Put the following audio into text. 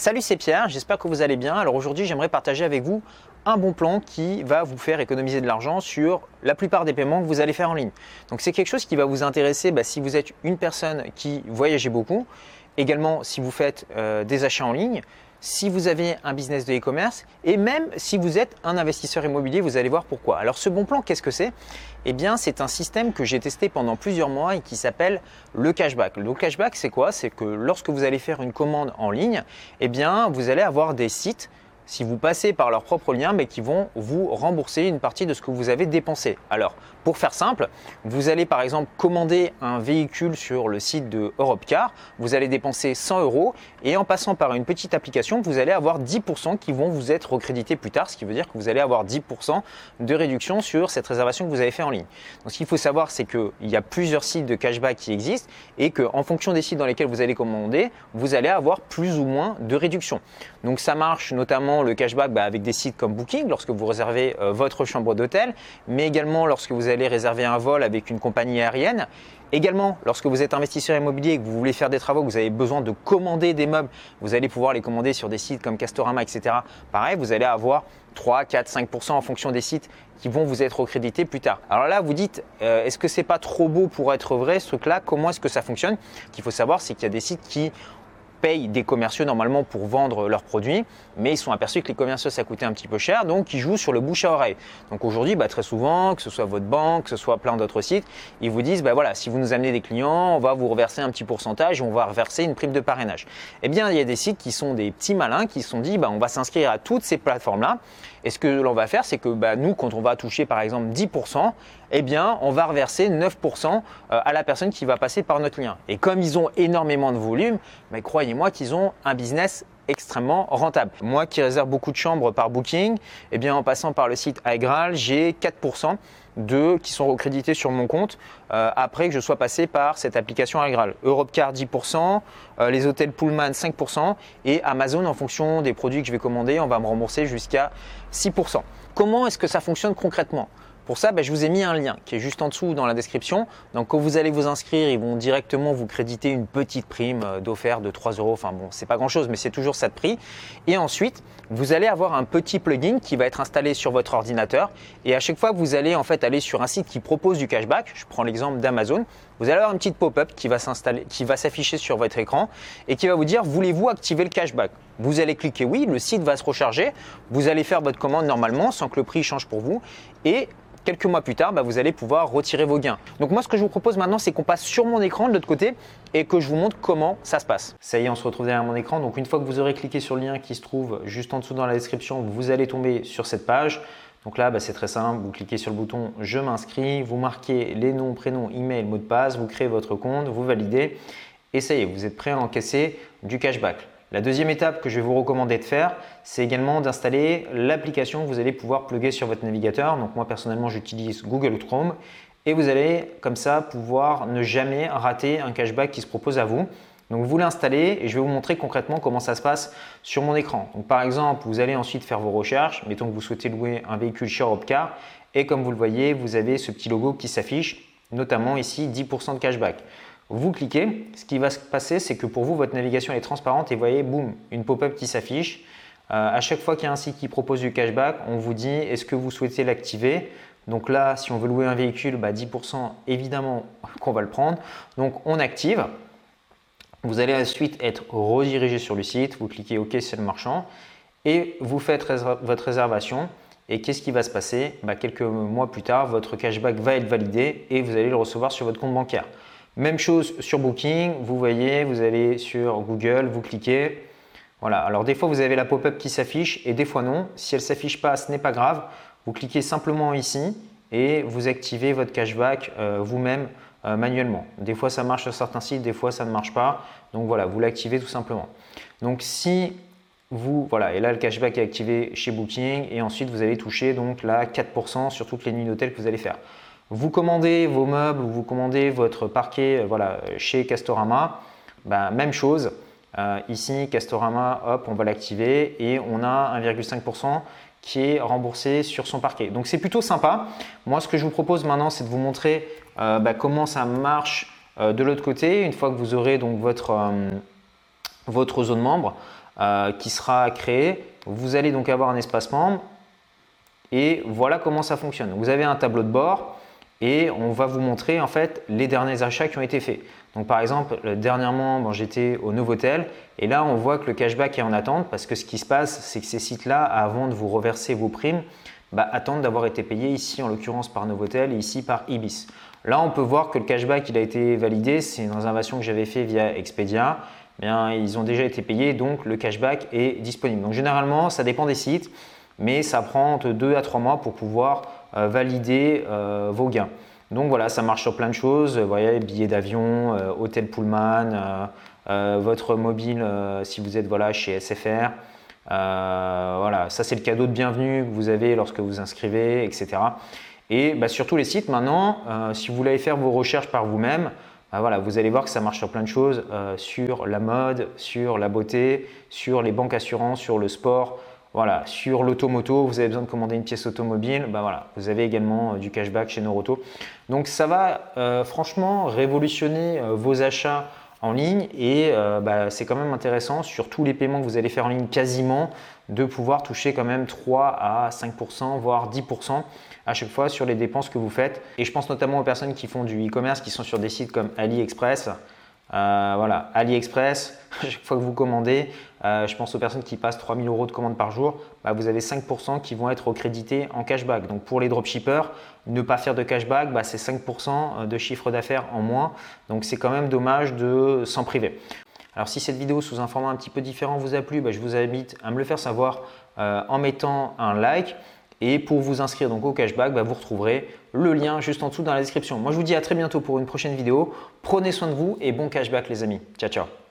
Salut, c'est Pierre, j'espère que vous allez bien. Alors aujourd'hui, j'aimerais partager avec vous un bon plan qui va vous faire économiser de l'argent sur la plupart des paiements que vous allez faire en ligne. Donc c'est quelque chose qui va vous intéresser bah, si vous êtes une personne qui voyagez beaucoup, également si vous faites euh, des achats en ligne, si vous avez un business de e-commerce et même si vous êtes un investisseur immobilier, vous allez voir pourquoi. Alors ce bon plan, qu'est-ce que c'est? Eh bien, c'est un système que j'ai testé pendant plusieurs mois et qui s'appelle le cashback. Le cashback, c'est quoi? C'est que lorsque vous allez faire une commande en ligne, eh bien, vous allez avoir des sites si vous passez par leurs propres liens, mais qui vont vous rembourser une partie de ce que vous avez dépensé. Alors, pour faire simple, vous allez par exemple commander un véhicule sur le site de Europcar, vous allez dépenser 100 euros et en passant par une petite application, vous allez avoir 10% qui vont vous être recrédités plus tard, ce qui veut dire que vous allez avoir 10% de réduction sur cette réservation que vous avez fait en ligne. Donc, ce qu'il faut savoir, c'est qu'il y a plusieurs sites de cashback qui existent et qu'en fonction des sites dans lesquels vous allez commander, vous allez avoir plus ou moins de réduction. Donc, ça marche notamment le cashback bah, avec des sites comme Booking lorsque vous réservez euh, votre chambre d'hôtel, mais également lorsque vous allez réserver un vol avec une compagnie aérienne. Également, lorsque vous êtes investisseur immobilier et que vous voulez faire des travaux, que vous avez besoin de commander des meubles, vous allez pouvoir les commander sur des sites comme Castorama, etc. Pareil, vous allez avoir 3, 4, 5% en fonction des sites qui vont vous être recrédités plus tard. Alors là, vous dites, euh, est-ce que c'est pas trop beau pour être vrai ce truc-là? Comment est-ce que ça fonctionne? Ce qu'il faut savoir, c'est qu'il y a des sites qui payent des commerciaux normalement pour vendre leurs produits, mais ils sont aperçus que les commerciaux ça coûtait un petit peu cher, donc ils jouent sur le bouche à oreille. Donc aujourd'hui, bah, très souvent, que ce soit votre banque, que ce soit plein d'autres sites, ils vous disent, bah, voilà, si vous nous amenez des clients, on va vous reverser un petit pourcentage, on va reverser une prime de parrainage. Eh bien, il y a des sites qui sont des petits malins qui se sont dit, bah, on va s'inscrire à toutes ces plateformes-là, et ce que l'on va faire, c'est que bah, nous, quand on va toucher par exemple 10%, eh on va reverser 9% euh, à la personne qui va passer par notre lien. Et comme ils ont énormément de volume, croyez-moi qu'ils ont un business extrêmement rentable. Moi qui réserve beaucoup de chambres par Booking, eh bien en passant par le site iGral, j'ai 4% de, qui sont recrédités sur mon compte euh, après que je sois passé par cette application iGral. Europcar 10%, euh, les hôtels Pullman 5% et Amazon en fonction des produits que je vais commander, on va me rembourser jusqu'à 6%. Comment est-ce que ça fonctionne concrètement? Pour ça, ben, je vous ai mis un lien qui est juste en dessous dans la description. Donc quand vous allez vous inscrire, ils vont directement vous créditer une petite prime euh, d'offert de 3 euros. Enfin bon, c'est pas grand chose, mais c'est toujours ça de prix. Et ensuite, vous allez avoir un petit plugin qui va être installé sur votre ordinateur. Et à chaque fois vous allez en fait aller sur un site qui propose du cashback, je prends l'exemple d'Amazon, vous allez avoir une petite pop-up qui va s'installer, qui va s'afficher sur votre écran et qui va vous dire voulez-vous activer le cashback? Vous allez cliquer oui, le site va se recharger, vous allez faire votre commande normalement sans que le prix change pour vous et quelques mois plus tard, bah, vous allez pouvoir retirer vos gains. Donc moi, ce que je vous propose maintenant, c'est qu'on passe sur mon écran de l'autre côté et que je vous montre comment ça se passe. Ça y est, on se retrouve derrière mon écran. Donc une fois que vous aurez cliqué sur le lien qui se trouve juste en dessous dans la description, vous allez tomber sur cette page. Donc là, bah, c'est très simple. Vous cliquez sur le bouton Je m'inscris, vous marquez les noms, prénoms, email, mot de passe, vous créez votre compte, vous validez et ça y est, vous êtes prêt à encaisser du cashback. La deuxième étape que je vais vous recommander de faire, c'est également d'installer l'application que vous allez pouvoir plugger sur votre navigateur. Donc moi personnellement, j'utilise Google Chrome et vous allez comme ça pouvoir ne jamais rater un cashback qui se propose à vous. Donc vous l'installez et je vais vous montrer concrètement comment ça se passe sur mon écran. Par exemple, vous allez ensuite faire vos recherches. Mettons que vous souhaitez louer un véhicule chez Europcar et comme vous le voyez, vous avez ce petit logo qui s'affiche, notamment ici 10% de cashback. Vous cliquez, ce qui va se passer, c'est que pour vous, votre navigation est transparente et vous voyez, boum, une pop-up qui s'affiche. Euh, à chaque fois qu'il y a un site qui propose du cashback, on vous dit est-ce que vous souhaitez l'activer? Donc là, si on veut louer un véhicule, bah 10% évidemment qu'on va le prendre. Donc on active. Vous allez ensuite être redirigé sur le site, vous cliquez OK, c'est le marchand et vous faites votre réservation. Et qu'est-ce qui va se passer? Bah, Quelques mois plus tard, votre cashback va être validé et vous allez le recevoir sur votre compte bancaire. Même chose sur Booking, vous voyez, vous allez sur Google, vous cliquez. Voilà, alors des fois vous avez la pop-up qui s'affiche et des fois non. Si elle ne s'affiche pas, ce n'est pas grave. Vous cliquez simplement ici et vous activez votre cashback euh, vous-même euh, manuellement. Des fois ça marche sur certains sites, des fois ça ne marche pas. Donc voilà, vous l'activez tout simplement. Donc si vous, voilà, et là le cashback est activé chez Booking et ensuite vous allez toucher donc là 4% sur toutes les nuits d'hôtel que vous allez faire. Vous commandez vos meubles ou vous commandez votre parquet euh, voilà, chez Castorama, ben, même chose. Euh, ici, Castorama, hop, on va l'activer et on a 1,5% qui est remboursé sur son parquet. Donc c'est plutôt sympa. Moi, ce que je vous propose maintenant, c'est de vous montrer euh, ben, comment ça marche de l'autre côté. Une fois que vous aurez donc votre, votre zone membre, qui sera créé. Vous allez donc avoir un espace membre et voilà comment ça fonctionne. Vous avez un tableau de bord et on va vous montrer en fait les derniers achats qui ont été faits. Donc par exemple, dernièrement, j'étais au Novotel et là on voit que le cashback est en attente parce que ce qui se passe, c'est que ces sites-là, avant de vous reverser vos primes, bah, attendent d'avoir été payés ici en l'occurrence par Novotel et ici par Ibis. Là, on peut voir que le cashback a été validé, c'est une réservation que j'avais fait via Expedia. Bien, ils ont déjà été payés, donc le cashback est disponible. Donc généralement, ça dépend des sites, mais ça prend entre 2 à 3 mois pour pouvoir euh, valider euh, vos gains. Donc voilà, ça marche sur plein de choses. Vous voyez, billets d'avion, euh, hôtel Pullman, votre mobile si vous êtes voilà, chez SFR. voilà, ça c'est le cadeau de bienvenue que vous avez lorsque vous inscrivez, etc. Et bah, sur tous les sites maintenant, si vous voulez faire vos recherches par vous-même, bah, voilà, vous allez voir que ça marche sur plein de choses, sur la mode, sur la beauté, sur les banques assurances, sur le sport, voilà, sur l'automoto, vous avez besoin de commander une pièce automobile, bah voilà, vous avez également euh, du cashback chez Noroto. Donc ça va euh, franchement révolutionner euh, vos achats en ligne et bah, c'est quand même intéressant sur tous les paiements que vous allez faire en ligne quasiment de pouvoir toucher quand même 3 à 5% voire 10% à chaque fois sur les dépenses que vous faites. Et je pense notamment aux personnes qui font du e-commerce, qui sont sur des sites comme AliExpress. Voilà, AliExpress, chaque fois que vous commandez, euh, je pense aux personnes qui passent 3000 euros de commandes par jour, bah, vous avez 5% qui vont être crédités en cashback. Donc pour les dropshippers, ne pas faire de cashback, bah, c'est 5% de chiffre d'affaires en moins. Donc c'est quand même dommage de s'en priver. Alors si cette vidéo sous un format un petit peu différent vous a plu, bah, je vous invite à me le faire savoir euh, en mettant un like. Et pour vous inscrire donc au cashback, vous retrouverez le lien juste en dessous dans la description. Moi, je vous dis à très bientôt pour une prochaine vidéo. Prenez soin de vous et bon cashback les amis. Ciao, ciao.